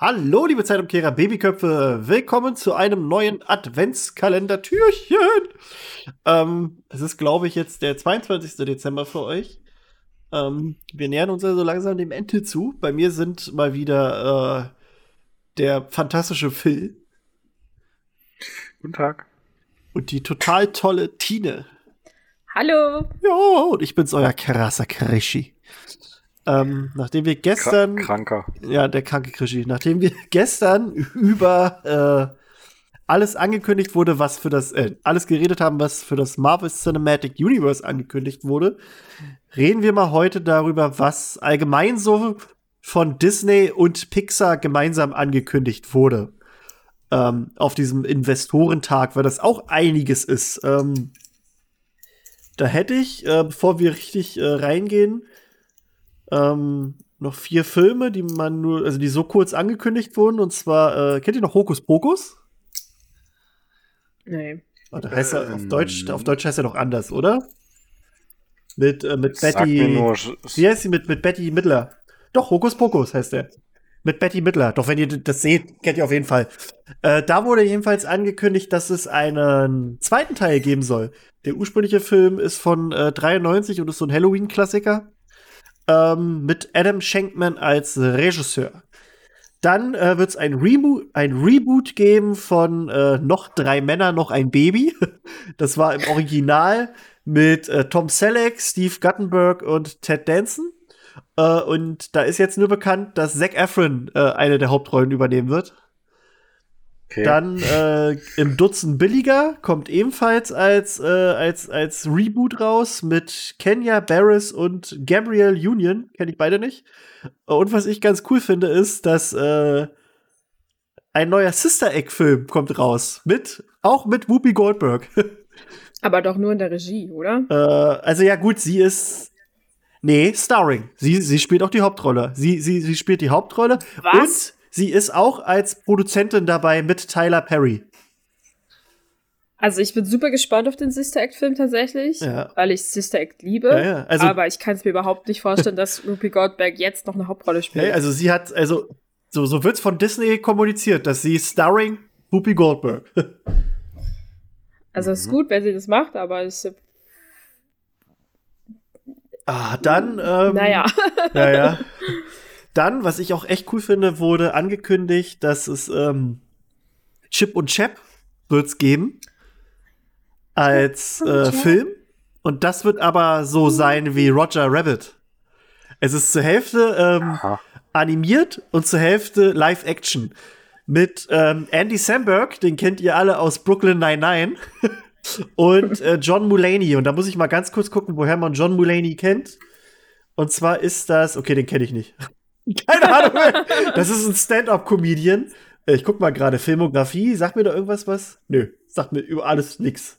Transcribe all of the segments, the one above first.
Hallo, liebe Zeitumkehrer, Babyköpfe. Willkommen zu einem neuen Adventskalender-Türchen. Ähm, es ist, glaube ich, jetzt der 22. Dezember für euch. Ähm, wir nähern uns also langsam dem Ende zu. Bei mir sind mal wieder äh, der fantastische Phil. Guten Tag. Und die total tolle Tine. Hallo. Ja, und ich bin's, euer krasser Krischi. Ähm, nachdem wir gestern. Kranker. Ja, der kranke Krischi. Nachdem wir gestern über äh, alles angekündigt wurde, was für das, äh, alles geredet haben, was für das Marvel Cinematic Universe angekündigt wurde, reden wir mal heute darüber, was allgemein so von Disney und Pixar gemeinsam angekündigt wurde. Ähm, auf diesem Investorentag, weil das auch einiges ist. Ähm, da hätte ich, äh, bevor wir richtig äh, reingehen, ähm, noch vier Filme, die man nur, also die so kurz angekündigt wurden. Und zwar, äh, kennt ihr noch Hokus Pokus? Nee. Oh, da heißt er, auf, Deutsch, auf Deutsch heißt er doch anders, oder? Mit, äh, mit Betty. nur, Wie heißt sie mit, mit Betty Midler? Doch, Hokus Pokus heißt er. Mit Betty Midler. Doch, wenn ihr das seht, kennt ihr auf jeden Fall. Äh, da wurde jedenfalls angekündigt, dass es einen zweiten Teil geben soll. Der ursprüngliche Film ist von äh, 93 und ist so ein Halloween-Klassiker. Ähm, mit Adam Shankman als Regisseur. Dann äh, wird es ein, Remo ein Reboot geben von äh, Noch drei Männer, noch ein Baby. Das war im Original mit äh, Tom Selleck, Steve Guttenberg und Ted Danson. Äh, und da ist jetzt nur bekannt, dass Zac Efron äh, eine der Hauptrollen übernehmen wird. Okay. Dann äh, im Dutzend billiger kommt ebenfalls als, äh, als, als Reboot raus mit Kenya Barris und Gabrielle Union. Kenne ich beide nicht. Und was ich ganz cool finde, ist, dass äh, ein neuer Sister Egg-Film kommt raus. Mit, auch mit Whoopi Goldberg. Aber doch nur in der Regie, oder? äh, also ja, gut, sie ist. Nee, Starring. Sie, sie spielt auch die Hauptrolle. Sie, sie, sie spielt die Hauptrolle. Was? Und sie ist auch als Produzentin dabei mit Tyler Perry. Also ich bin super gespannt auf den Sister Act-Film tatsächlich, Ja. weil ich Sister Act liebe. Ja, ja, also- aber ich kann es mir überhaupt nicht vorstellen, dass Rupi Goldberg jetzt noch eine Hauptrolle spielt. Also sie hat, also so, so wird's von Disney kommuniziert, dass sie starring Whoopi Goldberg. also es ist gut, wenn sie das macht, aber ich, ah, dann, ähm, naja. ja, ja. Dann, was ich auch echt cool finde, wurde angekündigt, dass es ähm, Chip und Chap wird's geben als äh? Film. Und das wird aber so sein wie Roger Rabbit. Es ist zur Hälfte ähm, animiert und zur Hälfte Live-Action. Mit ähm, Andy Samberg, den kennt ihr alle aus Brooklyn 99. und äh, John Mulaney. Und da muss ich mal ganz kurz gucken, woher man John Mulaney kennt. Und zwar ist das, okay, den kenne ich nicht. Keine Ahnung. das ist ein Stand-up-Comedian. Äh, Ich guck mal gerade Filmografie. Sagt mir da irgendwas was? Nö, sagt mir über alles nix.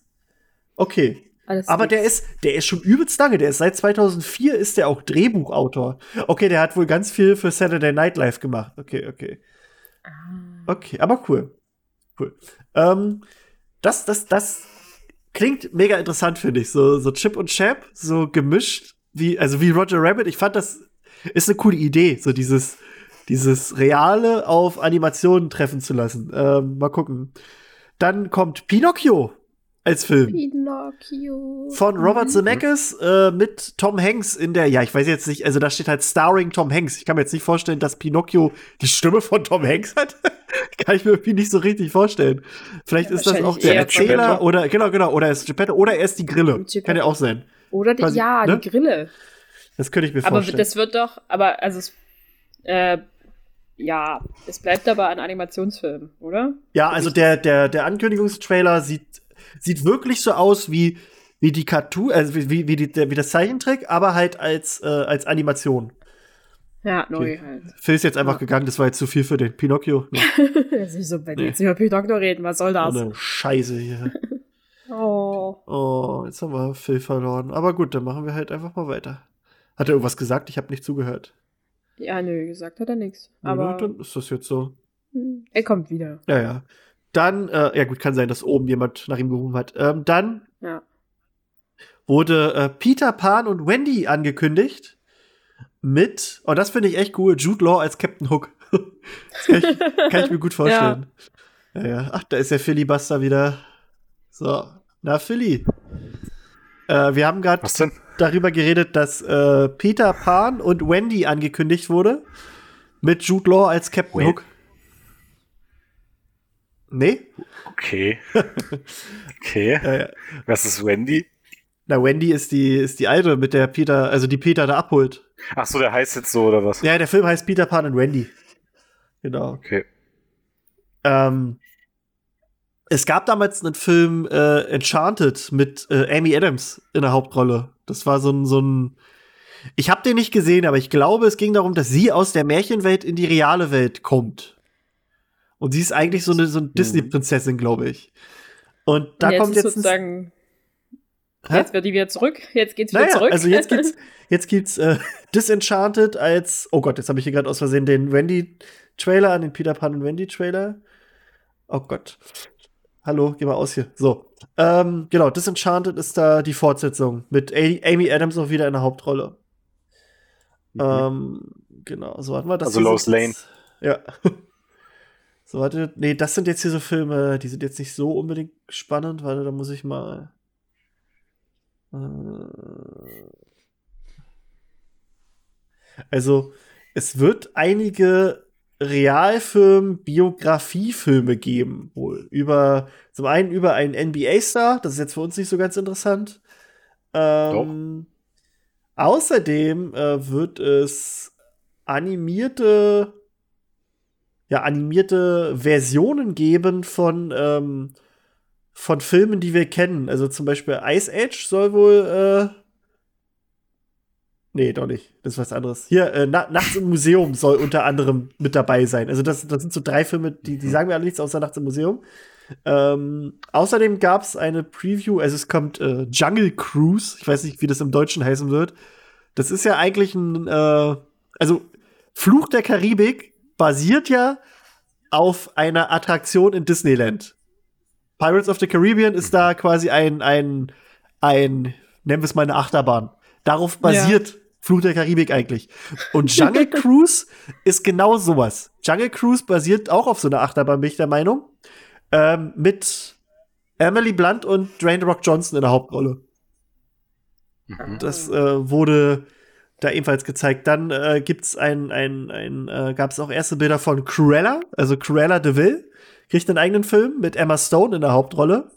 Okay. Alles Aber gut. der ist, der ist schon übelst lange. Der ist seit 2004 ist der auch Drehbuchautor. Okay, der hat wohl ganz viel für Saturday Night Live gemacht. Okay, okay. Ah. Okay, aber cool. Cool. Ähm, das, das, das klingt mega interessant, finde ich. So, so Chip und Chap, so gemischt, wie, also wie Roger Rabbit. Ich fand, das ist eine coole Idee, so dieses, dieses Reale auf Animationen treffen zu lassen. Ähm, mal gucken. Dann kommt Pinocchio als Film. Pinocchio. Von Robert Mhm. Zemeckis äh, mit Tom Hanks in der, ja, ich weiß jetzt nicht, also da steht halt Starring Tom Hanks. Ich kann mir jetzt nicht vorstellen, dass Pinocchio die Stimme von Tom Hanks hat. kann ich mir irgendwie nicht so richtig vorstellen. Vielleicht Ja, ist das auch der Erzähler Geppetto. oder, genau, genau, oder er ist Geppetto oder er ist die Grille. Geppetto. Kann ja auch sein. Oder die, quasi, ja, ne? die Grille. Das könnte ich mir Aber vorstellen. das wird doch, aber also es, äh, ja, es bleibt aber ein Animationsfilm, oder? Ja, also der, der, der Ankündigungstrailer sieht, sieht wirklich so aus wie, wie die Cartoon, also wie, wie, wie, die, wie das Zeichentrick, aber halt als, äh, als Animation. Ja, neu Okay. halt. Phil ist jetzt einfach Ja. gegangen, das war jetzt zu viel für den Pinocchio. Ne? Das ist so, wenn Nee. jetzt über Pinocchio reden, was soll das? Eine Scheiße hier. Oh. Oh, jetzt haben wir Phil verloren. Aber gut, dann machen wir halt einfach mal weiter. Hat er irgendwas gesagt? Ich habe nicht zugehört. Ja, nö, gesagt hat er nichts. Ja, Aber dann ist das jetzt so. hm, er kommt wieder. Ja, ja. Dann, äh, ja gut, kann sein, dass oben jemand nach ihm gerufen hat. Ähm, dann Ja. wurde äh, Peter Pan und Wendy angekündigt mit, oh, das finde ich echt cool, Jude Law als Captain Hook. Das kann ich, kann ich mir gut vorstellen. Ja. ja, Ach, da ist der Filibuster wieder. So, na Philly. Äh, wir haben gerade darüber geredet, dass äh, Peter Pan und Wendy angekündigt wurde. Mit Jude Law als Captain Hook. Nee? Okay. okay. Äh, Was ist Wendy? Na, Wendy ist die, ist die alte, mit der Peter, also die Peter da abholt. Ach so, der heißt jetzt so, oder was? Ja, der Film heißt Peter Pan und Wendy. Genau. Okay. Ähm, es gab damals einen Film äh, Enchanted mit äh, Amy Adams in der Hauptrolle. Das war so ein, so ein. Ich habe den nicht gesehen, aber ich glaube, es ging darum, dass sie aus der Märchenwelt in die reale Welt kommt. Und sie ist eigentlich so eine, so eine mhm. Disney-Prinzessin, glaube ich. Und da und jetzt kommt jetzt sozusagen. Jetzt wird die wieder zurück. Jetzt geht's wieder naja, zurück. Also jetzt gibt's, jetzt gibt's äh, Disenchanted als. Oh Gott, jetzt habe ich hier gerade aus Versehen den Wendy-Trailer an den Peter Pan und Wendy-Trailer. Oh Gott. Hallo, geh mal aus hier. So. Ähm, genau, Disenchanted ist da die Fortsetzung mit Amy Adams auch wieder in der Hauptrolle. Mhm. Ähm, genau, so hatten wir das. Also Lois Lane. Ja. So, warte, nee, das sind jetzt hier so Filme, die sind jetzt nicht so unbedingt spannend, weil da muss ich mal. Äh, also, es wird einige Realfilm, Biografiefilme geben, wohl. Über, zum einen über einen NBA-Star, das ist jetzt für uns nicht so ganz interessant. Ähm, außerdem äh, wird es animierte ja, animierte Versionen geben von, ähm, von Filmen, die wir kennen. Also zum Beispiel Ice Age soll wohl. Äh nee, doch nicht. Das ist was anderes. Hier, äh, Na Nachts im Museum soll unter anderem mit dabei sein. Also, das, das sind so drei Filme, die, die sagen mir alle nichts außer Nachts im Museum. Ähm, außerdem gab es eine Preview, also es kommt äh, Jungle Cruise. Ich weiß nicht, wie das im Deutschen heißen wird. Das ist ja eigentlich ein, äh, also Fluch der Karibik basiert ja auf einer Attraktion in Disneyland. Pirates of the Caribbean ist da quasi ein, ein, ein, nennen wir es mal eine Achterbahn. Darauf basiert ja. Fluch der Karibik eigentlich. Und Jungle Cruise ist genau sowas. Jungle Cruise basiert auch auf so einer Achterbahn, bin ich der Meinung. Ähm, mit Emily Blunt und Dwayne Rock Johnson in der Hauptrolle. Mhm. Das äh, wurde da ebenfalls gezeigt. Dann äh, gibt's ein, ein, ein äh, gab es auch erste Bilder von Cruella, also Cruella de Vil, kriegt einen eigenen Film mit Emma Stone in der Hauptrolle.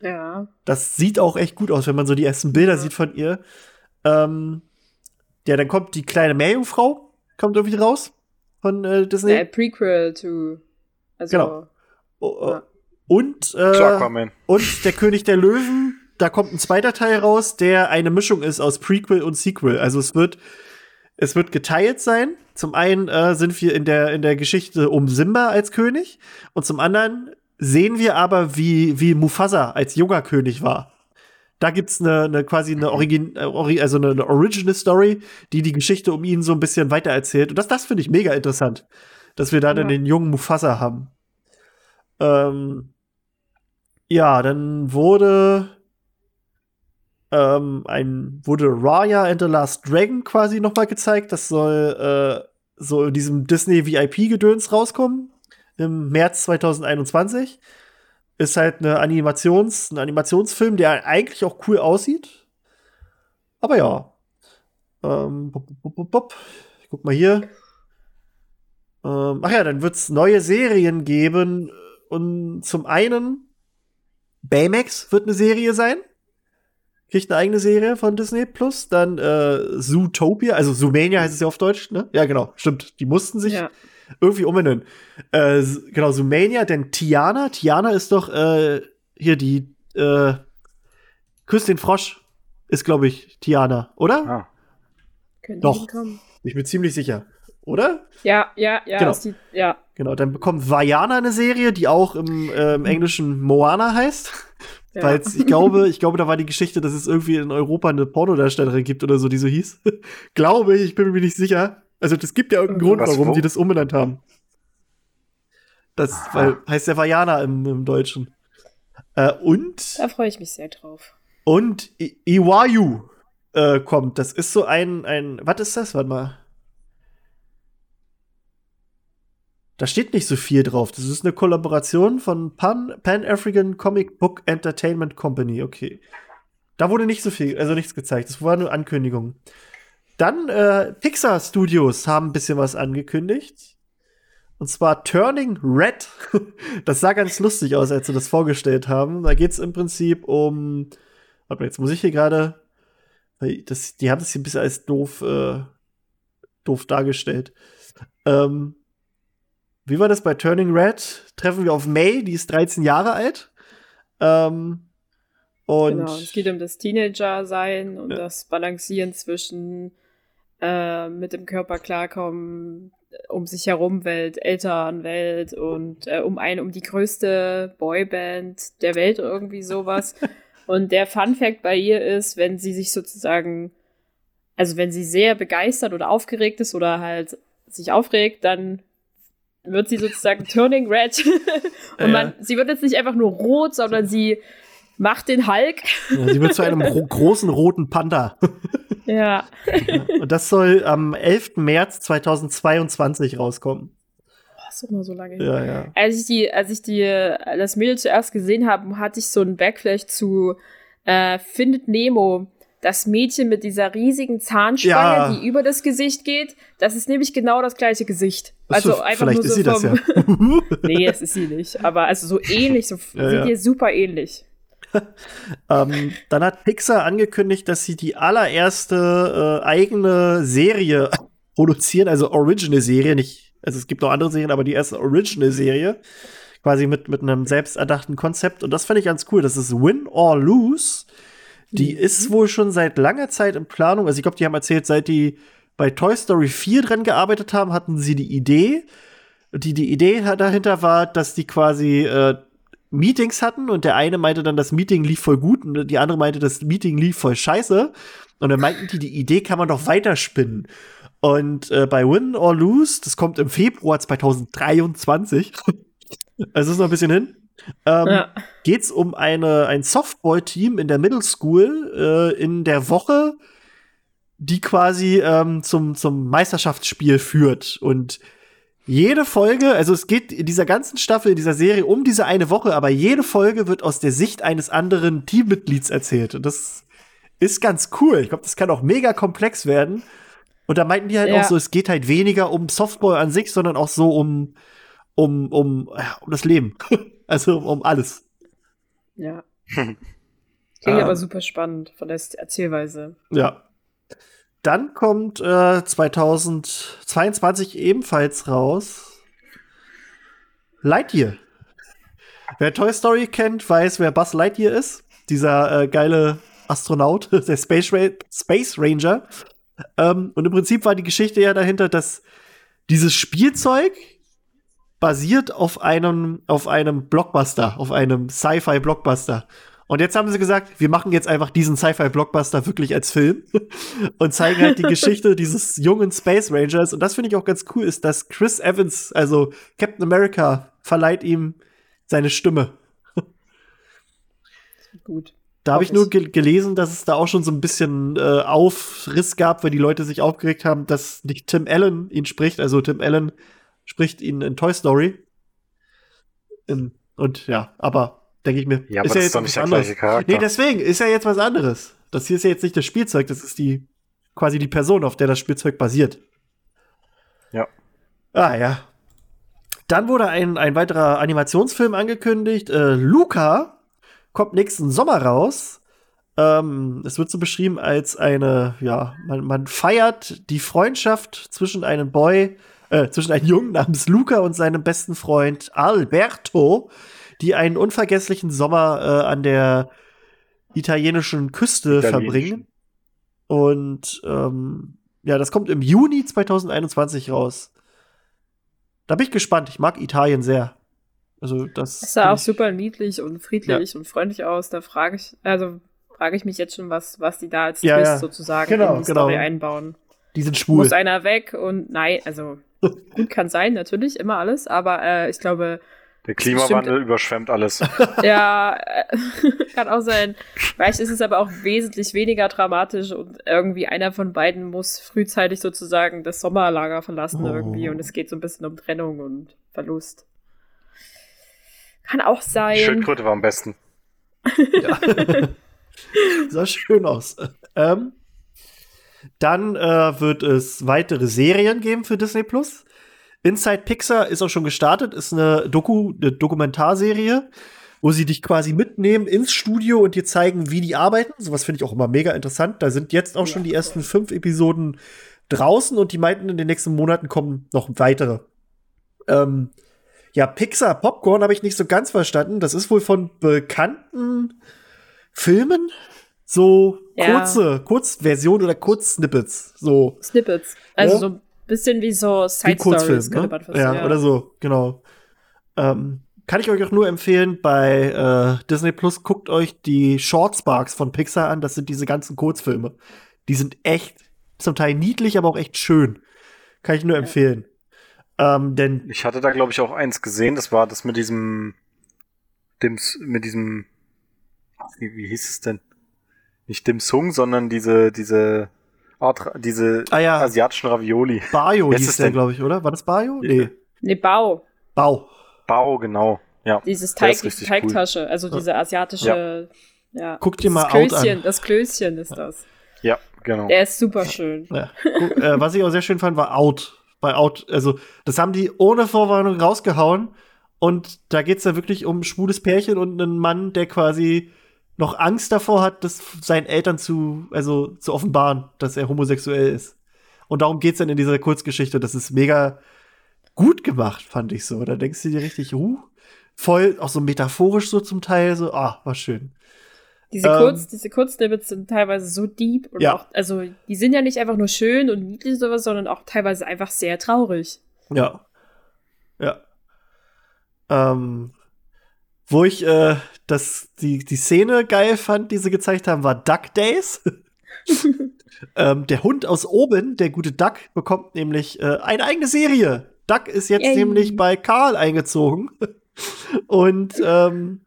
Ja. Das sieht auch echt gut aus, wenn man so die ersten Bilder ja. sieht von ihr. Ähm, ja, dann kommt die kleine Meerjungfrau, kommt irgendwie raus von äh, Disney. Ja, Prequel to. Also, genau. Oh, ja. Und, äh, und der König der Löwen da kommt ein zweiter Teil raus, der eine Mischung ist aus Prequel und Sequel. Also es wird, es wird geteilt sein. Zum einen äh, sind wir in der, in der Geschichte um Simba als König und zum anderen sehen wir aber, wie, wie Mufasa als junger König war. Da gibt's eine, eine quasi eine Origin, äh, also eine, eine Original Story, die die Geschichte um ihn so ein bisschen weitererzählt. Und das, das finde ich mega interessant, dass wir da ja. dann den jungen Mufasa haben. Ähm, ja, dann wurde ähm, ein, wurde Raya and the Last Dragon quasi noch mal gezeigt. Das soll äh, so in diesem Disney VIP-Gedöns rauskommen im März 2021. Ist halt eine Animations, ein Animationsfilm, der eigentlich auch cool aussieht. Aber ja. Ähm, bop, bop, bop, ich guck mal hier. Ähm, ach ja, dann wird es neue Serien geben. Und zum einen Baymax wird eine Serie sein kriegt eine eigene Serie von Disney Plus. Dann äh, Zootopia, also Zoomania heißt es ja auf Deutsch, ne? Ja, genau, stimmt. Die mussten sich ja. Irgendwie umbenennen. Äh, genau, Zoomania, denn Tiana, Tiana ist doch äh, hier die äh, Küss den Frosch, ist, glaube ich, Tiana, oder? Ah. Könnte doch. Ich bin ziemlich sicher. Oder? Ja, ja, ja. Genau. Die, ja. genau, dann bekommt Vajana eine Serie, die auch im, äh, im Englischen Moana heißt. Ja. Weil ich glaube, ich glaube, da war die Geschichte, dass es irgendwie in Europa eine Pornodarstellerin gibt oder so, die so hieß. glaube ich, ich bin mir nicht sicher. Also, das gibt ja irgendeinen Grund, Was, warum wo? die das umbenannt haben. Das weil, heißt ja Vajana im, im Deutschen. Äh, und. Da freue ich mich sehr drauf. Und I Iwayu äh, kommt. Das ist so ein, ein. Was ist das? Warte mal. Da steht nicht so viel drauf. Das ist eine Kollaboration von Pan, Pan African Comic Book Entertainment Company. Okay. Da wurde nicht so viel, also nichts gezeigt. Das war nur Ankündigung. Dann äh, Pixar Studios haben ein bisschen was angekündigt. Und zwar Turning Red. Das sah ganz lustig aus, als sie das vorgestellt haben. Da geht es im Prinzip um. Warte mal, jetzt muss ich hier gerade. Die haben das hier ein bisschen als doof, äh, doof dargestellt. Ähm, wie war das bei Turning Red? Treffen wir auf May, die ist 13 Jahre alt. Ähm, und genau, es geht um das Teenager-Sein und ja. das Balancieren zwischen äh, mit dem Körper klarkommen, um sich herum Welt, Elternwelt und äh, um ein, um die größte Boyband der Welt irgendwie sowas. und der Fun Fact bei ihr ist, wenn sie sich sozusagen, also wenn sie sehr begeistert oder aufgeregt ist oder halt sich aufregt, dann wird sie sozusagen turning red. und man, ja. sie wird jetzt nicht einfach nur rot, sondern sie macht den Hulk. Ja, sie wird zu einem ro großen roten Panda. Ja. Und das soll am 11. März 2022 rauskommen. Oh, ist nur so lange Ja, ja. Als ich die, als ich die, das Mädel zuerst gesehen habe, hatte ich so einen Backflash zu äh, Findet Nemo. Das Mädchen mit dieser riesigen Zahnspange, ja. die über das Gesicht geht, das ist nämlich genau das gleiche Gesicht. Also so, einfach nur so vom. Ja. nee, es ist sie nicht. Aber also so ähnlich, so ja, sieht ihr super ähnlich. ähm, dann hat Pixar angekündigt, dass sie die allererste äh, eigene Serie produzieren, also Original-Serie, nicht, also es gibt noch andere Serien, aber die erste Original-Serie, quasi mit, mit einem selbsterdachten Konzept. Und das fand ich ganz cool. Das ist Win or Lose. Die mhm. ist wohl schon seit langer Zeit in Planung. Also ich glaube, die haben erzählt, seit die bei Toy Story 4 dran gearbeitet haben, hatten sie die Idee. Die, die Idee dahinter war, dass die quasi äh, Meetings hatten und der eine meinte dann, das Meeting lief voll gut und die andere meinte, das Meeting lief voll scheiße. Und dann meinten die, die Idee kann man doch weiterspinnen. Und äh, bei Win or Lose, das kommt im Februar 2023, also ist noch ein bisschen hin, ähm, ja. geht es um eine, ein Softball-Team in der Middle School äh, in der Woche, die quasi ähm, zum, zum Meisterschaftsspiel führt. Und jede Folge, also es geht in dieser ganzen Staffel, in dieser Serie um diese eine Woche, aber jede Folge wird aus der Sicht eines anderen Teammitglieds erzählt. Und das ist ganz cool. Ich glaube, das kann auch mega komplex werden. Und da meinten die halt ja. auch so, es geht halt weniger um Softball an sich, sondern auch so um, um, um, um das Leben. also um alles. Ja. Klingt ähm, aber super spannend von der Erzählweise. Ja. Dann kommt äh, 2022 ebenfalls raus Lightyear. Wer Toy Story kennt, weiß, wer Buzz Lightyear ist. Dieser äh, geile Astronaut, der Space, Ra Space Ranger. Ähm, und im Prinzip war die Geschichte ja dahinter, dass dieses Spielzeug basiert auf einem, auf einem Blockbuster, auf einem Sci-Fi-Blockbuster. Und jetzt haben sie gesagt, wir machen jetzt einfach diesen Sci-Fi-Blockbuster wirklich als Film und zeigen halt die Geschichte dieses jungen Space Rangers. Und das finde ich auch ganz cool, ist, dass Chris Evans, also Captain America, verleiht ihm seine Stimme. Gut. Da habe ich nur ge gelesen, dass es da auch schon so ein bisschen äh, Aufriss gab, weil die Leute sich aufgeregt haben, dass nicht Tim Allen ihn spricht. Also Tim Allen spricht ihn in Toy Story. In, und ja, aber denke ich mir. Ja, ist aber ja das jetzt ist doch nicht der anderes. gleiche Charakter. Nee, deswegen ist ja jetzt was anderes. Das hier ist ja jetzt nicht das Spielzeug, das ist die quasi die Person, auf der das Spielzeug basiert. Ja. Ah ja. Dann wurde ein, ein weiterer Animationsfilm angekündigt. Äh, Luca kommt nächsten Sommer raus. Ähm, es wird so beschrieben als eine, ja, man, man feiert die Freundschaft zwischen einem Boy, äh, zwischen einem Jungen namens Luca und seinem besten Freund Alberto die einen unvergesslichen Sommer äh, an der italienischen Küste verbringen. Und ähm, ja, das kommt im Juni 2021 raus. Da bin ich gespannt. Ich mag Italien sehr. Also das. Es sah auch super niedlich und friedlich ja. und freundlich aus. Da frage ich, also frage ich mich jetzt schon, was, was die da als ja, Twist ja. sozusagen genau, in die genau. Story einbauen. Die sind schwul. Muss einer weg und nein, also gut kann sein, natürlich, immer alles, aber äh, ich glaube, der Klimawandel überschwemmt alles. ja, äh, kann auch sein. Vielleicht ist es aber auch wesentlich weniger dramatisch und irgendwie einer von beiden muss frühzeitig sozusagen das Sommerlager verlassen oh. irgendwie und es geht so ein bisschen um Trennung und Verlust. Kann auch sein. Schildkröte war am besten. ja. Sah schön aus. Ähm, dann äh, wird es weitere Serien geben für Disney Plus. Inside Pixar ist auch schon gestartet, ist eine Doku, eine Dokumentarserie, wo sie dich quasi mitnehmen ins Studio und dir zeigen, wie die arbeiten. Sowas finde ich auch immer mega interessant. Da sind jetzt auch schon die ersten fünf Episoden draußen und die meinten, in den nächsten Monaten kommen noch weitere. Ähm, ja, Pixar Popcorn habe ich nicht so ganz verstanden. Das ist wohl von bekannten Filmen so ja. kurze Kurzversion oder Kurzsnippets. So. Snippets. Also ja? so bisschen wie so Side Stories, ne? ja, ja, oder so, genau. Ähm, kann ich euch auch nur empfehlen, bei äh, Disney Plus guckt euch die Short Sparks von Pixar an. Das sind diese ganzen Kurzfilme. Die sind echt zum Teil niedlich, aber auch echt schön. Kann ich nur empfehlen. Ähm, denn ich hatte da, glaube ich, auch eins gesehen. Das war das mit diesem, dem, mit diesem, wie, wie hieß es denn? Nicht Dim Sung, sondern diese, diese Art, diese ah, ja. asiatischen Ravioli. Bayo hieß der, glaube ich, oder? War das Bayo? Nee. Nee, Bao. Bao. Bao, genau. Ja. Dieses Teig, Teigtasche, cool. also diese asiatische. Ja. ja. Guck dir mal das Klößchen, Das Klößchen ist das. Ja, genau. Der ist super schön. Ja. äh, was ich auch sehr schön fand, war Out. Bei Out, also das haben die ohne Vorwarnung rausgehauen. Und da geht es dann wirklich um ein schwules Pärchen und einen Mann, der quasi noch Angst davor hat, das seinen Eltern zu, also zu offenbaren, dass er homosexuell ist. Und darum geht's dann in dieser Kurzgeschichte. Das ist mega gut gemacht, fand ich so. Da denkst du dir richtig, uh, voll, auch so metaphorisch so zum Teil, so, ah, war schön. Diese, ähm, Kurz, diese Kurzsnippets sind teilweise so deep und ja. auch, also die sind ja nicht einfach nur schön und niedlich sowas, sondern auch teilweise einfach sehr traurig. Ja. Ja. Ähm, wo ich äh, das, die, die Szene geil fand, die sie gezeigt haben, war Duck Days. ähm, der Hund aus oben, der gute Duck, bekommt nämlich äh, eine eigene Serie. Duck ist jetzt Yay. nämlich bei Karl eingezogen. Und ähm,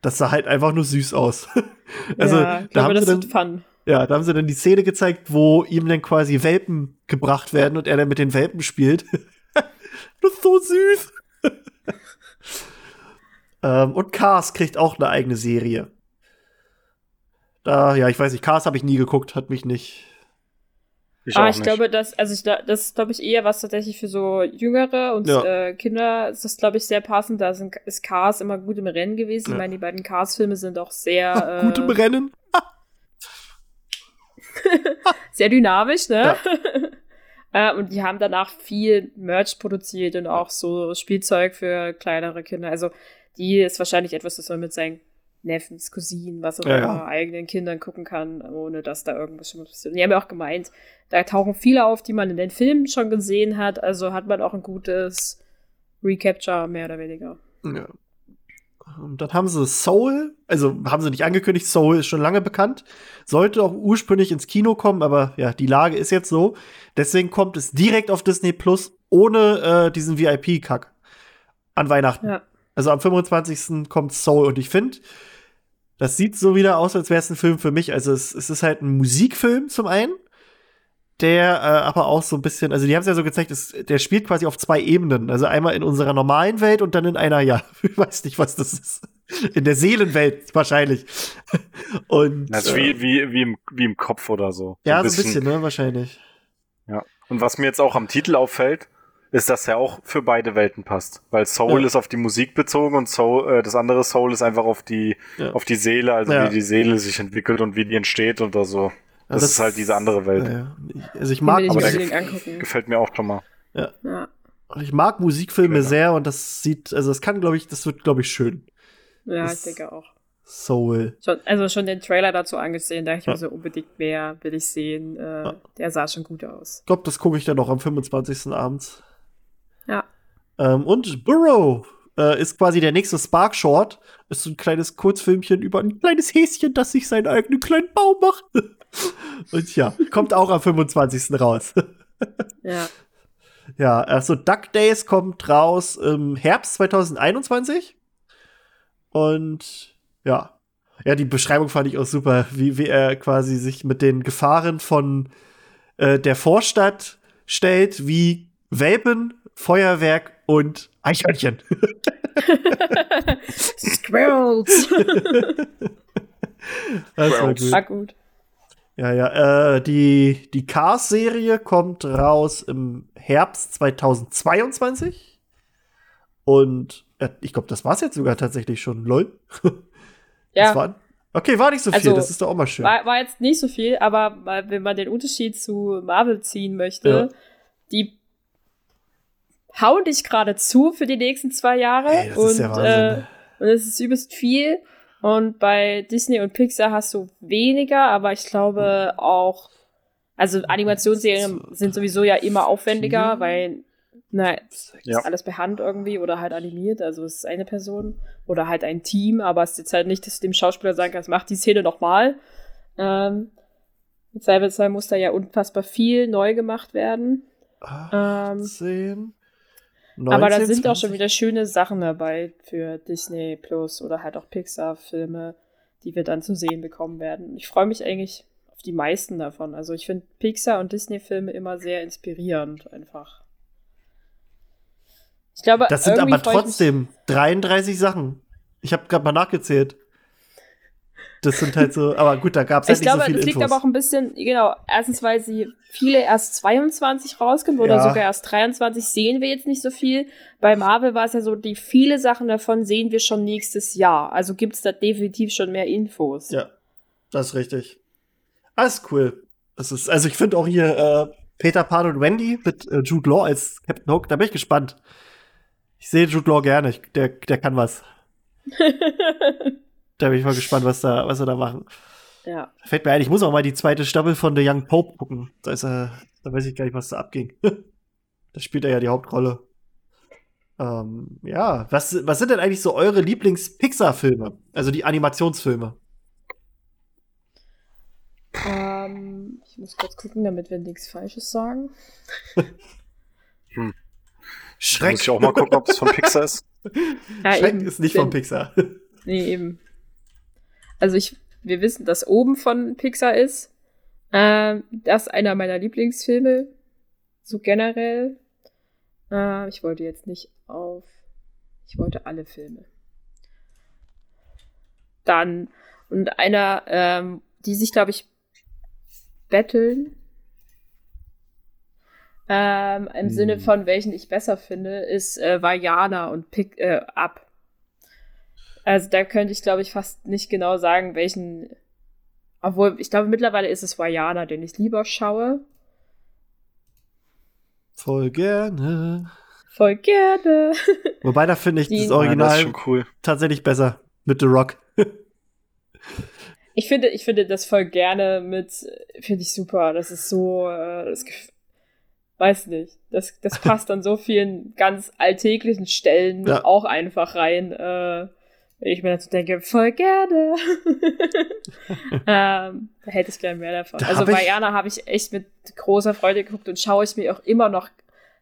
das sah halt einfach nur süß aus. also, ja, da glaube, haben sie dann, Ja, da haben sie dann die Szene gezeigt, wo ihm dann quasi Welpen gebracht werden und er dann mit den Welpen spielt. das ist so süß. Ähm, und Cars kriegt auch eine eigene Serie. Da, ja, ich weiß nicht, Cars habe ich nie geguckt, hat mich nicht. Ich ah, ich nicht. glaube, dass, also ich, das ist, glaube ich, eher was tatsächlich für so Jüngere und ja. äh, Kinder ist das, glaube ich, sehr passend. Da sind, ist Cars immer gut im Rennen gewesen. Ja. Ich meine, die beiden Cars-Filme sind auch sehr. Ach, gut im äh, Rennen? sehr dynamisch, ne? Ja. äh, und die haben danach viel Merch produziert und auch so Spielzeug für kleinere Kinder. Also die ist wahrscheinlich etwas, das man mit seinen Neffens, Cousinen, was auch immer, ja, eigenen Kindern gucken kann, ohne dass da irgendwas schon passiert. Und die haben ja auch gemeint, da tauchen viele auf, die man in den Filmen schon gesehen hat, also hat man auch ein gutes Recapture, mehr oder weniger. Ja. Und dann haben sie Soul, also haben sie nicht angekündigt, Soul ist schon lange bekannt, sollte auch ursprünglich ins Kino kommen, aber ja, die Lage ist jetzt so. Deswegen kommt es direkt auf Disney Plus ohne äh, diesen VIP-Kack an Weihnachten. Ja. Also am 25. kommt Soul und ich finde, das sieht so wieder aus, als wäre es ein Film für mich. Also es, es, ist halt ein Musikfilm zum einen, der äh, aber auch so ein bisschen, also die haben es ja so gezeigt, es, der spielt quasi auf zwei Ebenen. Also einmal in unserer normalen Welt und dann in einer, ja, ich weiß nicht, was das ist. In der Seelenwelt wahrscheinlich. Und, das ist wie, äh, wie, wie, im, wie im Kopf oder so. Ja, so ein bisschen, ne, wahrscheinlich. Ja. Und was mir jetzt auch am Titel auffällt, ist, dass er auch für beide Welten passt. Weil Soul ja. ist auf die Musik bezogen und Soul, äh, das andere Soul ist einfach auf die, ja. auf die Seele, also ja. wie die Seele sich entwickelt und wie die entsteht oder so. Das, das ist halt diese andere Welt. Also ich mag, aber der gef gefällt mir auch schon mal. Ja. Ich mag Musikfilme genau. sehr und das sieht, also das kann, glaube ich, das wird, glaube ich, schön. Ja, das ich denke auch. Soul. Schon, also schon den Trailer dazu angesehen, da ich ja. mir so unbedingt mehr will ich sehen. Äh, ja. Der sah schon gut aus. Ich glaube, das gucke ich dann noch am 25. abends. Ähm, und Burrow äh, ist quasi der nächste Spark Short. Ist so ein kleines Kurzfilmchen über ein kleines Häschen, das sich seinen eigenen kleinen Baum macht. und ja, kommt auch am 25. raus. ja. Ja, also Duck Days kommt raus im Herbst 2021. Und ja. Ja, die Beschreibung fand ich auch super, wie, wie er quasi sich mit den Gefahren von äh, der Vorstadt stellt, wie Welpen Feuerwerk und Eichhörnchen. Squirrels. das war gut. War gut. Ja, ja. Äh, die die Cars-Serie kommt raus im Herbst 2022. Und äh, ich glaube, das war's jetzt sogar tatsächlich schon. Lol. Ja. War, okay, war nicht so viel. Also, das ist doch auch mal schön. War, war jetzt nicht so viel, aber wenn man den Unterschied zu Marvel ziehen möchte, Ja. die hauen dich gerade zu für die nächsten zwei Jahre. Ey, das und, ist ja Wahnsinn. Äh, und es ist übelst viel. Und bei Disney und Pixar hast du weniger, aber ich glaube auch, also Animationsserien sind sowieso ja immer aufwendiger, Vier? weil, na, Ja. ist alles per Hand irgendwie oder halt animiert, also es ist eine Person oder halt ein Team, aber es ist jetzt halt nicht, dass du dem Schauspieler sagen kannst, mach die Szene nochmal. Ähm, mit Cyberpunk muss da ja unfassbar viel neu gemacht werden. ähm, 18, aber da 19, sind auch 20. schon wieder schöne Sachen dabei für Disney Plus oder halt auch Pixar-Filme, die wir dann zu sehen bekommen werden. Ich freue mich eigentlich auf die meisten davon. Also ich finde Pixar und Disney-Filme immer sehr inspirierend einfach. Ich glaube, Das sind aber trotzdem 33 Sachen. Ich habe gerade mal nachgezählt. Das sind halt so, aber gut, da gab es halt Ich nicht glaube, so viele das liegt Infos. aber auch ein bisschen, genau, erstens, weil sie viele erst 22 rauskommen oder Ja. sogar erst 23, sehen wir jetzt nicht so viel. Bei Marvel war es ja so, die viele Sachen davon sehen wir schon nächstes Jahr. Also gibt es da definitiv schon mehr Infos. ja, das ist richtig. Alles cool. Das ist, also ich finde auch hier äh, Peter Pan und Wendy mit äh, Jude Law als Captain Hook, da bin ich gespannt. Ich sehe Jude Law gerne, ich, der, der kann was. Da bin ich mal gespannt, was da, was sie da machen. ja. Fällt mir ein, ich muss auch mal die zweite Staffel von The Young Pope gucken. Da ist er, da weiß ich gar nicht, was da abging. da spielt er ja die Hauptrolle. Ähm, ja, was, was sind denn eigentlich so eure Lieblings-Pixar-Filme? Also die Animationsfilme. Ähm, ich muss kurz gucken, damit wir nichts Falsches sagen. Da muss ich auch mal gucken, ob das von Pixar ist. Ja, Schreck eben. ist nicht von Pixar. Nee, eben. Also ich, wir wissen, dass oben von Pixar ist. Ähm, das ist einer meiner Lieblingsfilme. So generell. Äh, ich wollte jetzt nicht auf. Ich wollte alle Filme. Dann. Und einer, ähm, die sich, glaube ich, betteln. Ähm, Im Hm. Sinne von welchen ich besser finde, ist äh, Vajana und Pick äh, Up. Also da könnte ich, glaube ich, fast nicht genau sagen, welchen. Obwohl, ich glaube, mittlerweile ist es Vajana, den ich lieber schaue. Voll gerne. Voll gerne. Wobei, da finde ich Die- das Ja, das Original ist schon cool. tatsächlich besser. Mit The Rock. Ich finde, ich finde das voll gerne mit, finde ich super. Das ist so, äh, das, weiß nicht. Das, das passt an so vielen ganz alltäglichen Stellen Ja. auch einfach rein. Äh, ich mir dazu denke, voll gerne. ähm, da hätte ich gerne mehr davon. Da also Vajana habe ich echt mit großer Freude geguckt und schaue ich mir auch immer noch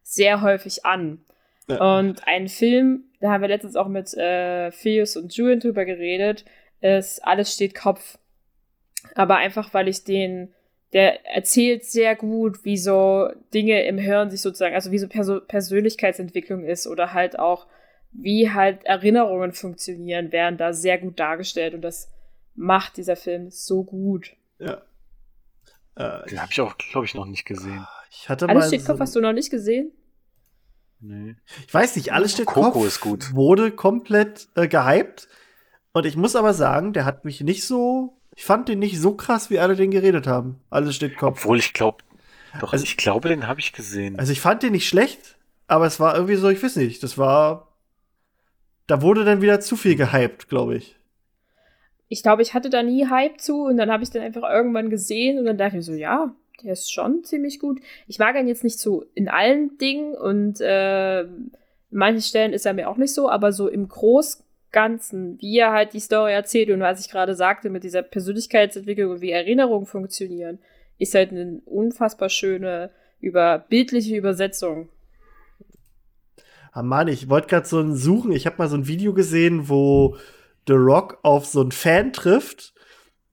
sehr häufig an. Ja. Und ein Film, da haben wir letztens auch mit äh, Phineas und Julian drüber geredet, ist Alles steht Kopf. Aber einfach, weil ich den, der erzählt sehr gut, wie so Dinge im Hirn sich sozusagen, also wie so Perso Persönlichkeitsentwicklung ist oder halt auch, wie halt Erinnerungen funktionieren, werden da sehr gut dargestellt und das macht dieser Film so gut. Ja. Äh, Den habe ich auch, glaube ich, noch nicht gesehen. ich hatte Alles mal steht so Kopf, hast du noch nicht gesehen? Nee. Ich weiß nicht, alles steht Coco Kopf ist gut. wurde komplett äh, gehypt. Und ich muss aber sagen, der hat mich nicht so. Ich fand den nicht so krass, wie alle den geredet haben. Alles steht Kopf. Obwohl ich glaube, doch, Also- ich glaube, den habe ich gesehen. Also ich fand den nicht schlecht, aber es war irgendwie so, ich weiß nicht, das war. Da wurde dann wieder zu viel gehypt, glaube ich. ich glaube, ich hatte da nie Hype zu und dann habe ich den einfach irgendwann gesehen und dann dachte ich so, ja, der ist schon ziemlich gut. Ich mag ihn jetzt nicht so in allen Dingen und äh, in manchen Stellen ist er mir auch nicht so, aber so im Großganzen, wie er halt die Story erzählt und was ich gerade sagte mit dieser Persönlichkeitsentwicklung und wie Erinnerungen funktionieren, ist halt eine unfassbar schöne über bildliche Übersetzung. Ah Mann, ich wollte gerade so ein suchen. Ich habe mal so ein Video gesehen, wo The Rock auf so einen Fan trifft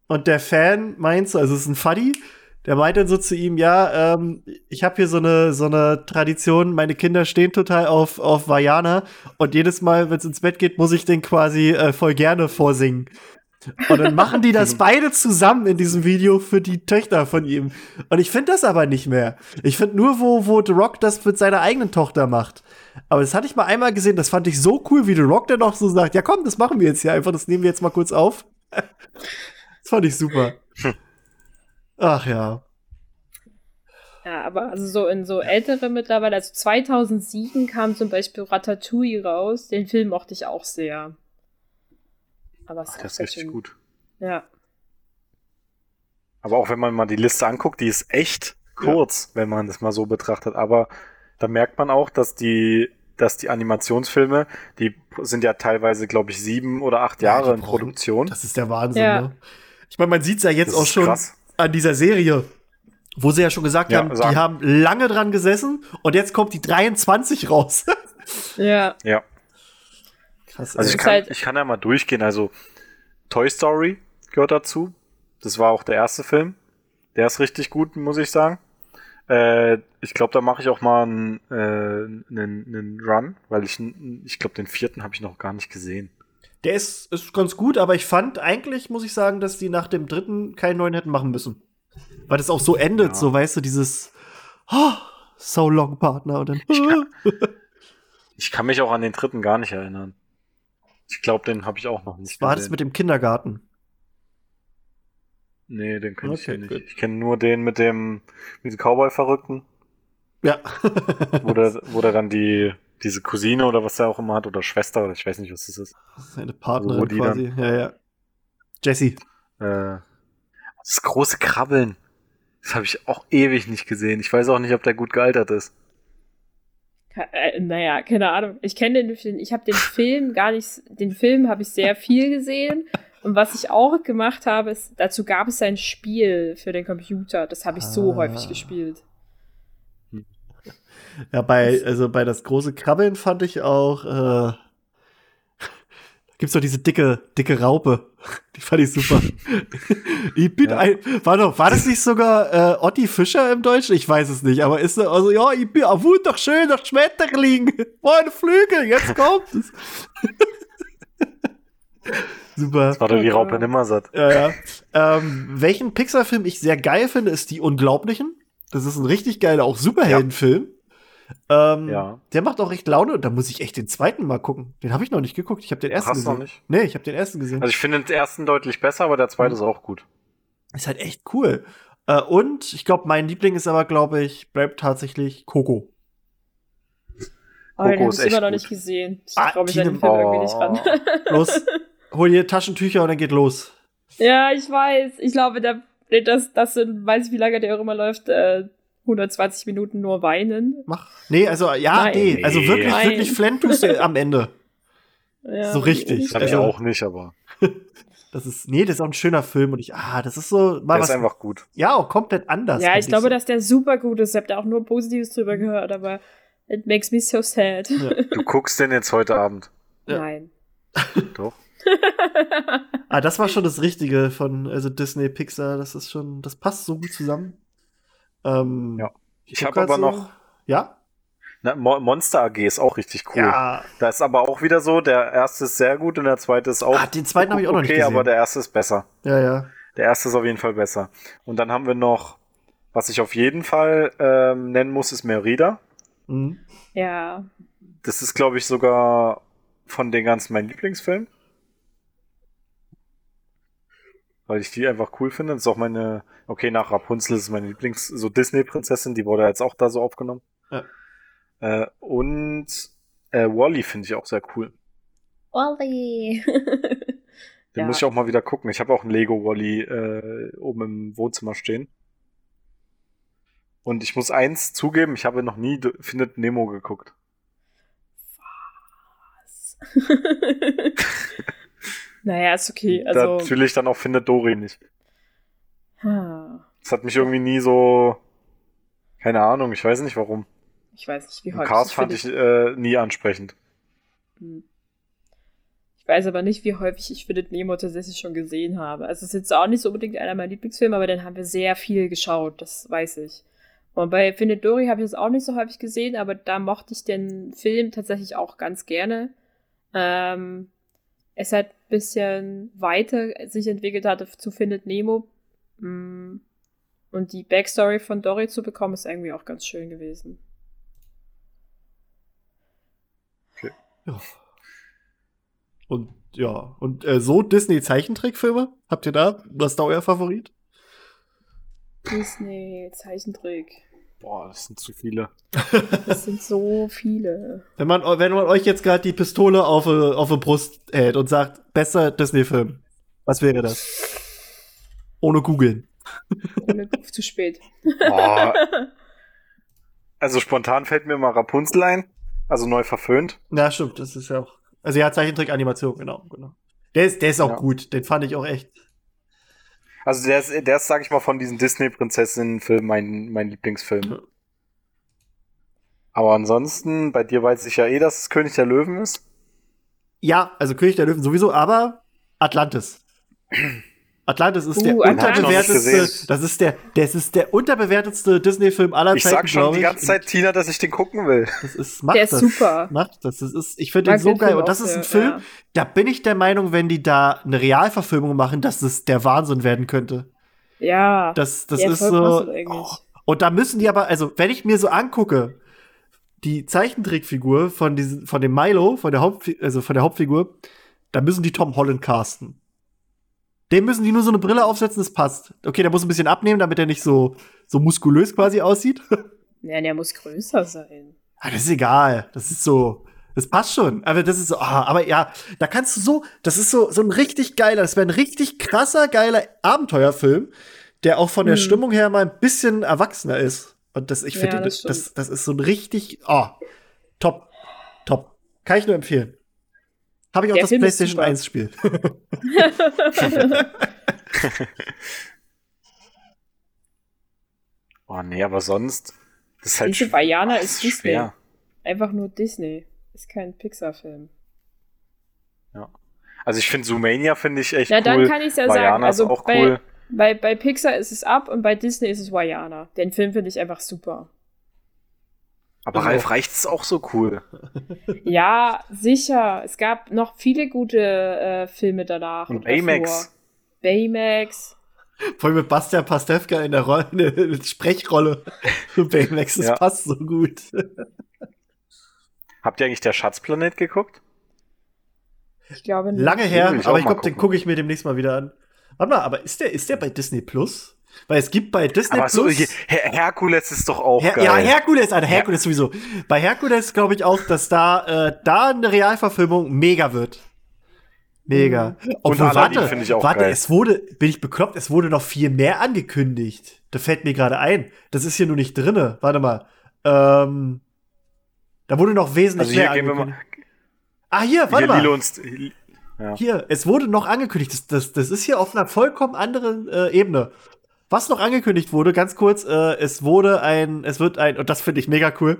und der Fan meint so, also es ist ein Fuddy, Der meint dann so zu ihm, ja, ähm, ich habe hier so eine, so eine Tradition, meine Kinder stehen total auf, auf Vajana und jedes Mal, wenn es ins Bett geht, muss ich den quasi äh, voll gerne vorsingen. Und dann machen die das beide zusammen in diesem Video für die Töchter von ihm. Und ich finde das aber nicht mehr. Ich finde nur, wo, wo The Rock das mit seiner eigenen Tochter macht. Aber das hatte ich mal einmal gesehen, das fand ich so cool, wie The Rock dann noch so sagt, ja komm, das machen wir jetzt hier einfach, das nehmen wir jetzt mal kurz auf. das fand ich super. Ach ja. Ja, aber also so in so ältere mittlerweile, also 2007 kam zum Beispiel Ratatouille raus, den Film mochte ich auch sehr. Aber Ach, das ist richtig gut. Ja. Aber auch wenn man mal die Liste anguckt, die ist echt kurz, ja. wenn man das mal so betrachtet. Aber da merkt man auch, dass die, dass die Animationsfilme, die sind ja teilweise, glaube ich, sieben oder acht ja, Jahre in brauchen, Produktion. Das ist der Wahnsinn, ja. ne? Ich meine, man sieht es ja jetzt das auch schon krass. an dieser Serie, wo sie ja schon gesagt ja, haben, sagen. die haben lange dran gesessen und jetzt kommt die 23 raus. ja. Ja. Krass, also ich kann, halt ich kann ja mal durchgehen. Also Toy Story gehört dazu. Das war auch der erste Film. Der ist richtig gut, muss ich sagen. Äh, ich glaube, da mache ich auch mal einen, äh, einen, einen Run, weil ich, ich glaube, den vierten habe ich noch gar nicht gesehen. Der ist, ist ganz gut, aber ich fand eigentlich, muss ich sagen, dass die nach dem dritten keinen neuen hätten machen müssen. Weil das auch so endet, ja. so weißt du, dieses oh, So Long Partner und dann. Ich kann, ich kann mich auch an den dritten gar nicht erinnern. Ich glaube, den habe ich auch noch nicht War gesehen. das mit dem Kindergarten? Nee, den kenne okay, ich nicht. Gut. Ich kenne nur den mit dem, mit dem Cowboy-Verrückten. Ja. wo, der, wo der dann die, diese Cousine oder was er auch immer hat, oder Schwester, oder ich weiß nicht, was das ist. Seine Partnerin also, quasi. Dann, ja, ja. Jessie. Äh, das große Krabbeln. Das habe ich auch ewig nicht gesehen. Ich weiß auch nicht, ob der gut gealtert ist. Äh, naja, keine Ahnung. Ich kenne den Film, ich habe den Film gar nicht, den Film habe ich sehr viel gesehen. Und was ich auch gemacht habe, ist, dazu gab es ein Spiel für den Computer. Das habe ich so ah. häufig gespielt. Ja, bei, also bei das große Krabbeln fand ich auch, äh, gibt's doch diese dicke, dicke Raupe. Die fand ich super. ich bin ja. ein, war, doch, war das nicht sogar äh, Otti Fischer im Deutschen? Ich weiß es nicht, aber ist also ja, ich bin ein wunderschöner Schmetterling. Meine Flügel, jetzt kommt es. Super. Das war doch die Raupe Nimmersatt. Ja, ja. Ähm, welchen Pixar-Film ich sehr geil finde, ist Die Unglaublichen. Das ist ein richtig geiler, auch Superheldenfilm. Ähm, ja. Der macht auch recht Laune und da muss ich echt den zweiten mal gucken. Den habe ich noch nicht geguckt. Ich habe den ersten Hast gesehen. Noch nicht? Nee, ich habe den ersten gesehen. Also ich finde den ersten deutlich besser, aber der zweite mhm. ist auch gut. Ist halt echt cool. Äh, und ich glaube, mein Liebling ist aber, glaube ich, bleibt tatsächlich Coco. Oh, Coco den ist echt immer noch nicht gesehen. Ich ah, glaube, ich an den Film oh. irgendwie nicht ran. los, hol dir Taschentücher und dann geht los. Ja, ich weiß. Ich glaube, der, das, das sind, weiß ich, wie lange der auch immer läuft, äh, 120 Minuten nur weinen. Mach. Nee, also ja, Nein. nee. Also wirklich, Nein. wirklich Flint tust du am Ende. Ja, so richtig. Das also, auch nicht, aber. Das ist, nee, das ist auch ein schöner Film und ich, ah, das ist so mal der was. ist einfach gut. Ja, auch komplett anders. Ja, ich glaube, so. dass der super gut ist. Ich habe da auch nur Positives drüber gehört, aber it makes me so sad. Ja. Du guckst den jetzt heute Abend? Ja. Nein. Doch. ah, das war schon das Richtige von also Disney Pixar. Das ist schon, das passt so gut zusammen. Ähm, ja. Ich, ich habe aber so, noch. Ja? Na, Monster AG ist auch richtig cool. Ja. Da ist aber auch wieder so, der erste ist sehr gut und der zweite ist auch. Ah, den zweiten habe ich auch noch nicht gesehen. Okay, aber der erste ist besser. Ja, ja. Der erste ist auf jeden Fall besser. Und dann haben wir noch, was ich auf jeden Fall ähm, nennen muss, ist Merida. Mhm. Ja. Das ist, glaube ich, sogar von den ganzen mein Lieblingsfilm weil ich die einfach cool finde. Das ist auch meine, okay, nach Rapunzel ist meine Lieblings, so Disney-Prinzessin, die wurde jetzt auch da so aufgenommen. Ja. Äh, und äh, Wally finde ich auch sehr cool. Wally! Den ja. muss ich auch mal wieder gucken. Ich habe auch ein Lego Wally äh, oben im Wohnzimmer stehen. Und ich muss eins zugeben, ich habe noch nie Findet Nemo geguckt. Was? Naja, ist okay. Also, Natürlich dann auch findet Dori nicht. Hm. Das hat mich irgendwie nie so. Keine Ahnung, ich weiß nicht warum. Ich weiß nicht, wie häufig. Cars fand ich äh, nie ansprechend. Hm. Ich weiß aber nicht, wie häufig ich Findet Nemo tatsächlich schon gesehen habe. Also es ist jetzt auch nicht so unbedingt einer meiner Lieblingsfilme, aber den haben wir sehr viel geschaut, das weiß ich. Und bei Findet Dory habe ich es auch nicht so häufig gesehen, aber da mochte ich den Film tatsächlich auch ganz gerne. Ähm, es hat bisschen weiter sich entwickelt hatte zu Findet Nemo. Mm, und die Backstory von Dory zu bekommen, ist irgendwie auch ganz schön gewesen. Okay. Ja. Und ja, und äh, so Disney-Zeichentrickfilme? Habt ihr da? Was ist da euer Favorit? Disney, Zeichentrick. Boah, das sind zu viele. Das sind so viele. Wenn man, wenn man euch jetzt gerade die Pistole auf, auf die Brust hält und sagt, besser Disney-Film, was wäre das? Ohne googeln. Ohne zu spät. Boah. Also spontan fällt mir mal Rapunzel ein. Also neu verföhnt. Ja, stimmt, das ist ja auch. Also ja, Zeichentrick-Animation, genau, genau. Der ist, der ist auch ja. gut, den fand ich auch echt also der ist, der ist, sag ich mal, von diesen Disney-Prinzessinnen-Filmen mein, mein Lieblingsfilm. Aber ansonsten, bei dir weiß ich ja eh, dass es König der Löwen ist. Ja, also König der Löwen sowieso, aber Atlantis. Atlantis ist uh, der unterbewertetste, das ist der, das ist der unterbewertetste Disney-Film aller ich Zeiten, ich. sag schon die ganze Zeit, Tina, dass ich den gucken will. Das ist, macht der ist das, super. Macht das, das ist, ich finde den so geil. Und das ist ein Film, ja. da bin ich der Meinung, wenn die da eine Realverfilmung machen, dass es der Wahnsinn werden könnte. Ja. Das, das ist so. Oh. Und da müssen die aber, also, wenn ich mir so angucke, die Zeichentrickfigur von diesem, von dem Milo, von der Haupt, also von der Hauptfigur, da müssen die Tom Holland casten. Dem müssen die nur so eine Brille aufsetzen, das passt. Okay, der muss ein bisschen abnehmen, damit er nicht so, so muskulös quasi aussieht. Ja, der muss größer sein. Ah, das ist egal. Das ist so. Das passt schon. Aber das ist so, oh, aber ja, da kannst du so, das ist so, so ein richtig geiler, das wäre ein richtig krasser, geiler Abenteuerfilm, der auch von der hm. Stimmung her mal ein bisschen erwachsener ist. Und das, ich finde, ja, das, das, das, ist so ein richtig, oh, top, top. Kann ich nur empfehlen. Habe ich auch Der das Film PlayStation 1 Spiel. oh nee, aber sonst ist halt Diese Vajana ist Disney. Schwer. Einfach nur Disney. Ist kein Pixar-Film. Ja. Also ich finde Zoomania finde ich echt ja, cool. Ja, dann kann ich es ja Vajana sagen. Also auch bei, cool. bei, bei Pixar ist es ab und bei Disney ist es Vajana. Den Film finde ich einfach super. Aber also, Ralf reicht es auch so cool. Ja, sicher. Es gab noch viele gute äh, Filme danach. Und Baymax. Baymax. Vor allem mit Bastian Pastewka in der, Rolle, in der Sprechrolle. Baymax, das ja. passt so gut. Habt ihr eigentlich der Schatzplanet geguckt? Ich glaube nicht. Lange her, ich aber ich glaube, den gucke ich mir demnächst mal wieder an. Warte mal, aber ist der, ist der bei Disney Plus? Weil es gibt bei Disney Aber so, Plus. Her Herkules ist doch auch Her geil. Ja, Herkules, Alter, Herkules ja. sowieso. Bei Herkules glaube ich auch, dass da, äh, da eine Realverfilmung mega wird. Mega. Mhm. Obwohl, Und warte, finde ich auch warte, geil. es wurde, bin ich bekloppt, es wurde noch viel mehr angekündigt. Da fällt mir gerade ein. Das ist hier nur nicht drinne. Warte mal. Ähm, da wurde noch wesentlich also mehr angekündigt. Ah, hier, warte hier, mal. Ja. Hier, es wurde noch angekündigt. Das, das, das ist hier auf einer vollkommen anderen äh, Ebene. Was noch angekündigt wurde, ganz kurz, äh, es wurde ein, es wird ein, und das finde ich mega cool.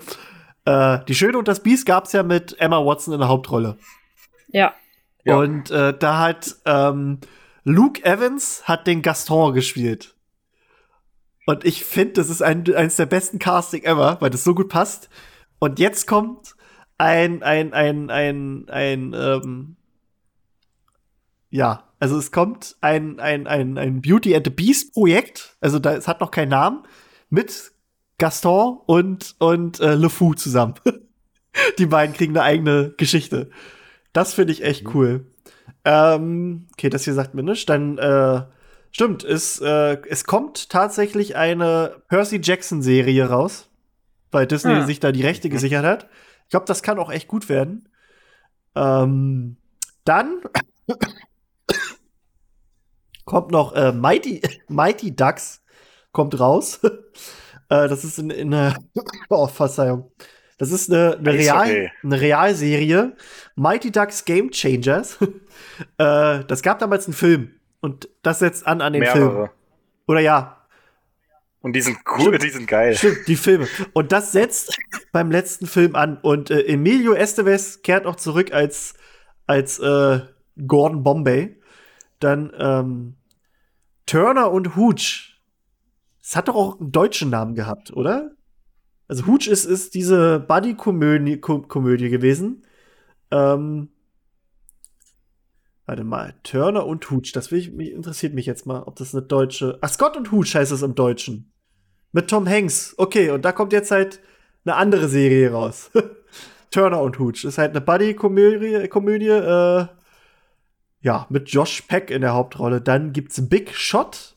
Äh, die Schöne und das Biest gab es ja mit Emma Watson in der Hauptrolle. Ja. ja. Und äh, da hat ähm, Luke Evans hat den Gaston gespielt. Und ich finde, das ist ein, eines der besten Casting ever, weil das so gut passt. Und jetzt kommt ein, ein, ein, ein, ein, ähm, ja, also es kommt ein, ein, ein, ein Beauty and the Beast Projekt, also da, es hat noch keinen Namen, mit Gaston und, und äh, Le Fou zusammen. Die beiden kriegen eine eigene Geschichte. Das finde ich echt mhm. cool. Ähm, okay, das hier sagt mir nichts. Dann, äh, stimmt, es, äh, es kommt tatsächlich eine Percy Jackson-Serie raus, weil Disney ah. sich da die Rechte mhm. gesichert hat. Ich glaube, das kann auch echt gut werden. Ähm, dann kommt noch äh, Mighty, Mighty Ducks kommt raus. äh, das ist in, in eine, oh, Verzeihung. Das ist eine, eine, Real, okay. eine Realserie. Mighty Ducks Game Changers. äh, das gab damals einen Film. Und das setzt an an den Mehrere. Film. Oder ja. Und die sind cool, stimmt, die sind geil. Stimmt, die Filme. Und das setzt beim letzten Film an. Und äh, Emilio Estevez kehrt auch zurück als, als äh, Gordon Bombay. Dann ähm, Turner und Hooch. Das hat doch auch einen deutschen Namen gehabt, oder? Also Hooch ist, ist diese Buddy-Komödie Komödie gewesen. Ähm, warte mal, Turner und Hooch, das ich, mich, interessiert mich jetzt mal, ob das eine deutsche. Ach, Scott und Hooch heißt es im Deutschen. Mit Tom Hanks. Okay, und da kommt jetzt halt eine andere Serie raus. Turner und Hooch. Ist halt eine Buddy-Komödie, Komödie, äh, ja, mit Josh Peck in der Hauptrolle. Dann gibt's Big Shot.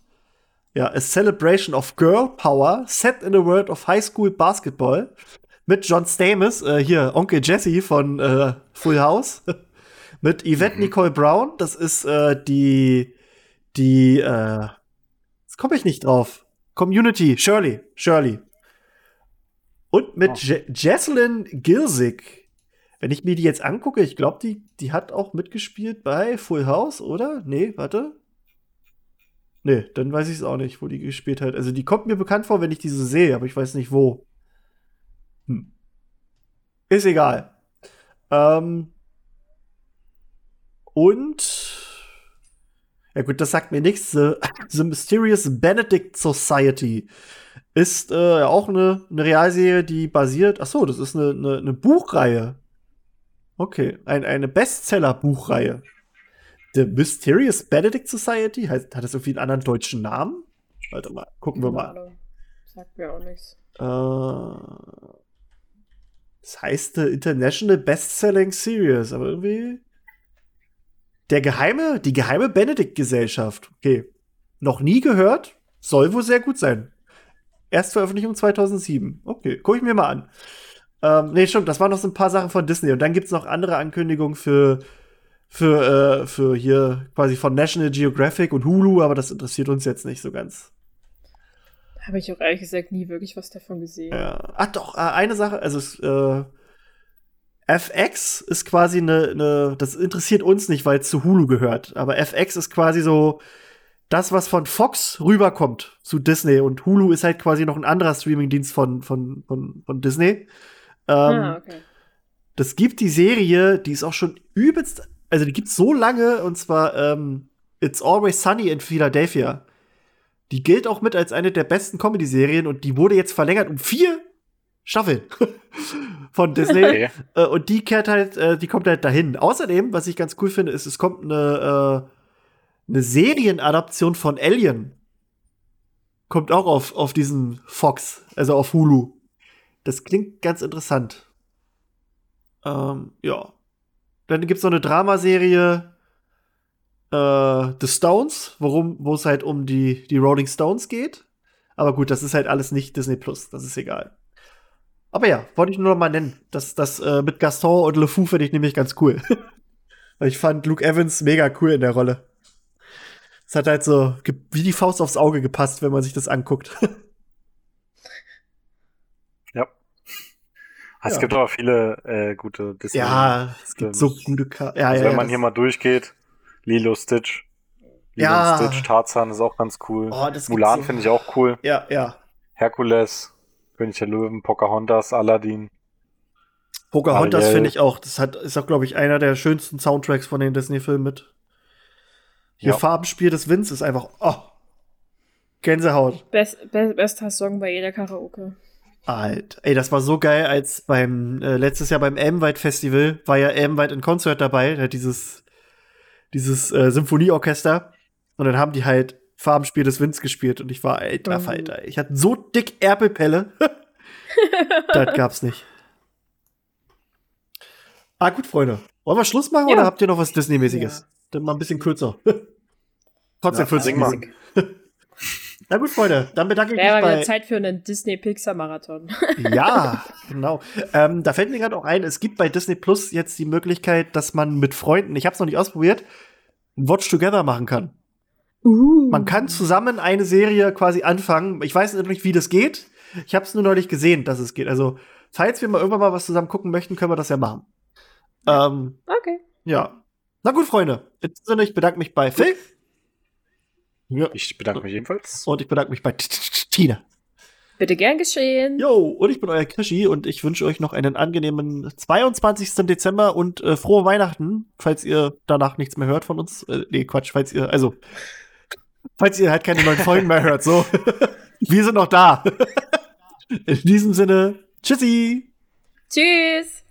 Ja, A Celebration of Girl Power, set in a world of High School Basketball. Mit John Stamos, äh, hier, Onkel Jesse von äh, Full House. mit Yvette mhm. Nicole Brown, das ist äh, die, die, äh, jetzt komme ich nicht drauf. Community, Shirley, Shirley. Und mit oh. Jesselyn Gilzig. Wenn ich mir die jetzt angucke, ich glaube, die, die hat auch mitgespielt bei Full House, oder? Nee, warte. Nee, dann weiß ich es auch nicht, wo die gespielt hat. Also die kommt mir bekannt vor, wenn ich diese sehe, aber ich weiß nicht wo. Hm. Ist egal. Ähm, und ja gut, das sagt mir nichts. The, The Mysterious Benedict Society ist äh, auch eine, eine Realserie, die basiert. Ach so, das ist eine, eine, eine Buchreihe. Okay, ein, eine Bestseller-Buchreihe. The Mysterious Benedict Society? Heißt, hat das irgendwie einen anderen deutschen Namen? Warte mal, gucken wir mal. Sagt mir auch nichts. Äh, das heißt The International Bestselling Series, aber irgendwie. Der geheime, die geheime Benedict-Gesellschaft. Okay. Noch nie gehört. Soll wohl sehr gut sein. Erstveröffentlichung 2007. Okay, gucke ich mir mal an. Ähm, nee, stimmt, das waren noch so ein paar Sachen von Disney. Und dann gibt es noch andere Ankündigungen für, für, äh, für hier quasi von National Geographic und Hulu, aber das interessiert uns jetzt nicht so ganz. Habe ich auch ehrlich gesagt nie wirklich was davon gesehen. Ja. Ach doch, äh, eine Sache, also äh, FX ist quasi eine, eine, das interessiert uns nicht, weil es zu Hulu gehört, aber FX ist quasi so das, was von Fox rüberkommt zu Disney und Hulu ist halt quasi noch ein anderer Streamingdienst von, von, von, von Disney. Ähm, ah, okay. Das gibt die Serie, die ist auch schon übelst, also die gibt's so lange und zwar ähm, It's Always Sunny in Philadelphia. Die gilt auch mit als eine der besten Comedy-Serien und die wurde jetzt verlängert um vier Staffeln von Disney. Okay. Äh, und die kehrt halt, äh, die kommt halt dahin. Außerdem, was ich ganz cool finde, ist, es kommt eine, äh, eine Serienadaption von Alien. Kommt auch auf, auf diesen Fox, also auf Hulu. Das klingt ganz interessant. Ähm, ja. Dann gibt's noch eine Dramaserie äh, The Stones, wo es halt um die, die Rolling Stones geht. Aber gut, das ist halt alles nicht Disney Plus, das ist egal. Aber ja, wollte ich nur noch mal nennen. Das, das äh, mit Gaston und Le Fou finde ich nämlich ganz cool. Ich fand Luke Evans mega cool in der Rolle. Es hat halt so wie die Faust aufs Auge gepasst, wenn man sich das anguckt. ja. Es ja. gibt aber viele äh, gute Disney. Ja, es gibt so gute Ka ja, also, ja, Wenn man hier mal durchgeht, Lilo Stitch. Lilo ja. Stitch, Tarzan ist auch ganz cool. Oh, Mulan so. finde ich auch cool. Ja, ja. Herkules. König der Löwen, Pocahontas, Aladdin. Pocahontas finde ich auch. Das hat, ist auch, glaube ich, einer der schönsten Soundtracks von den Disney-Filmen mit. Hier ja. Farbenspiel des Winds ist einfach, oh, Gänsehaut. Best, best, bester Song bei jeder Karaoke. Alt. Ey, das war so geil, als beim, äh, letztes Jahr beim Elmweit Festival war ja Elmweit in Konzert dabei, der hat dieses, dieses äh, Symphonieorchester. Und dann haben die halt Farbenspiel des Winds gespielt und ich war, alter Falter. Ich hatte so dick Erpelpelle. das gab's nicht. Ah, gut, Freunde. Wollen wir Schluss machen ja. oder habt ihr noch was Disney-mäßiges? Ja. Dann mal ein bisschen kürzer. Trotzdem 40 Minuten. Na gut, Freunde, dann bedanke ich mich bei... Ja, Zeit für einen Disney-Pixar-Marathon. ja, genau. Ähm, da fällt mir gerade auch ein, es gibt bei Disney Plus jetzt die Möglichkeit, dass man mit Freunden, ich habe es noch nicht ausprobiert, ein Watch Together machen kann. Uh. Man kann zusammen eine Serie quasi anfangen. Ich weiß nicht, wie das geht. Ich habe es nur neulich gesehen, dass es geht. Also, falls wir mal irgendwann mal was zusammen gucken möchten, können wir das ja machen. Ähm, okay. Ja. Na gut, Freunde. In diesem Sinne, ich bedanke mich bei Phil. Ja. Ich bedanke mich ebenfalls. Und ich bedanke mich bei Tina. Bitte gern geschehen. Jo, und ich bin euer Krischi und ich wünsche euch noch einen angenehmen 22. Dezember und äh, frohe Weihnachten, falls ihr danach nichts mehr hört von uns. Äh, nee, Quatsch, falls ihr, also, falls ihr halt keine neuen Folgen mehr hört, so. Wir sind noch da. In diesem Sinne, tschüssi. Tschüss.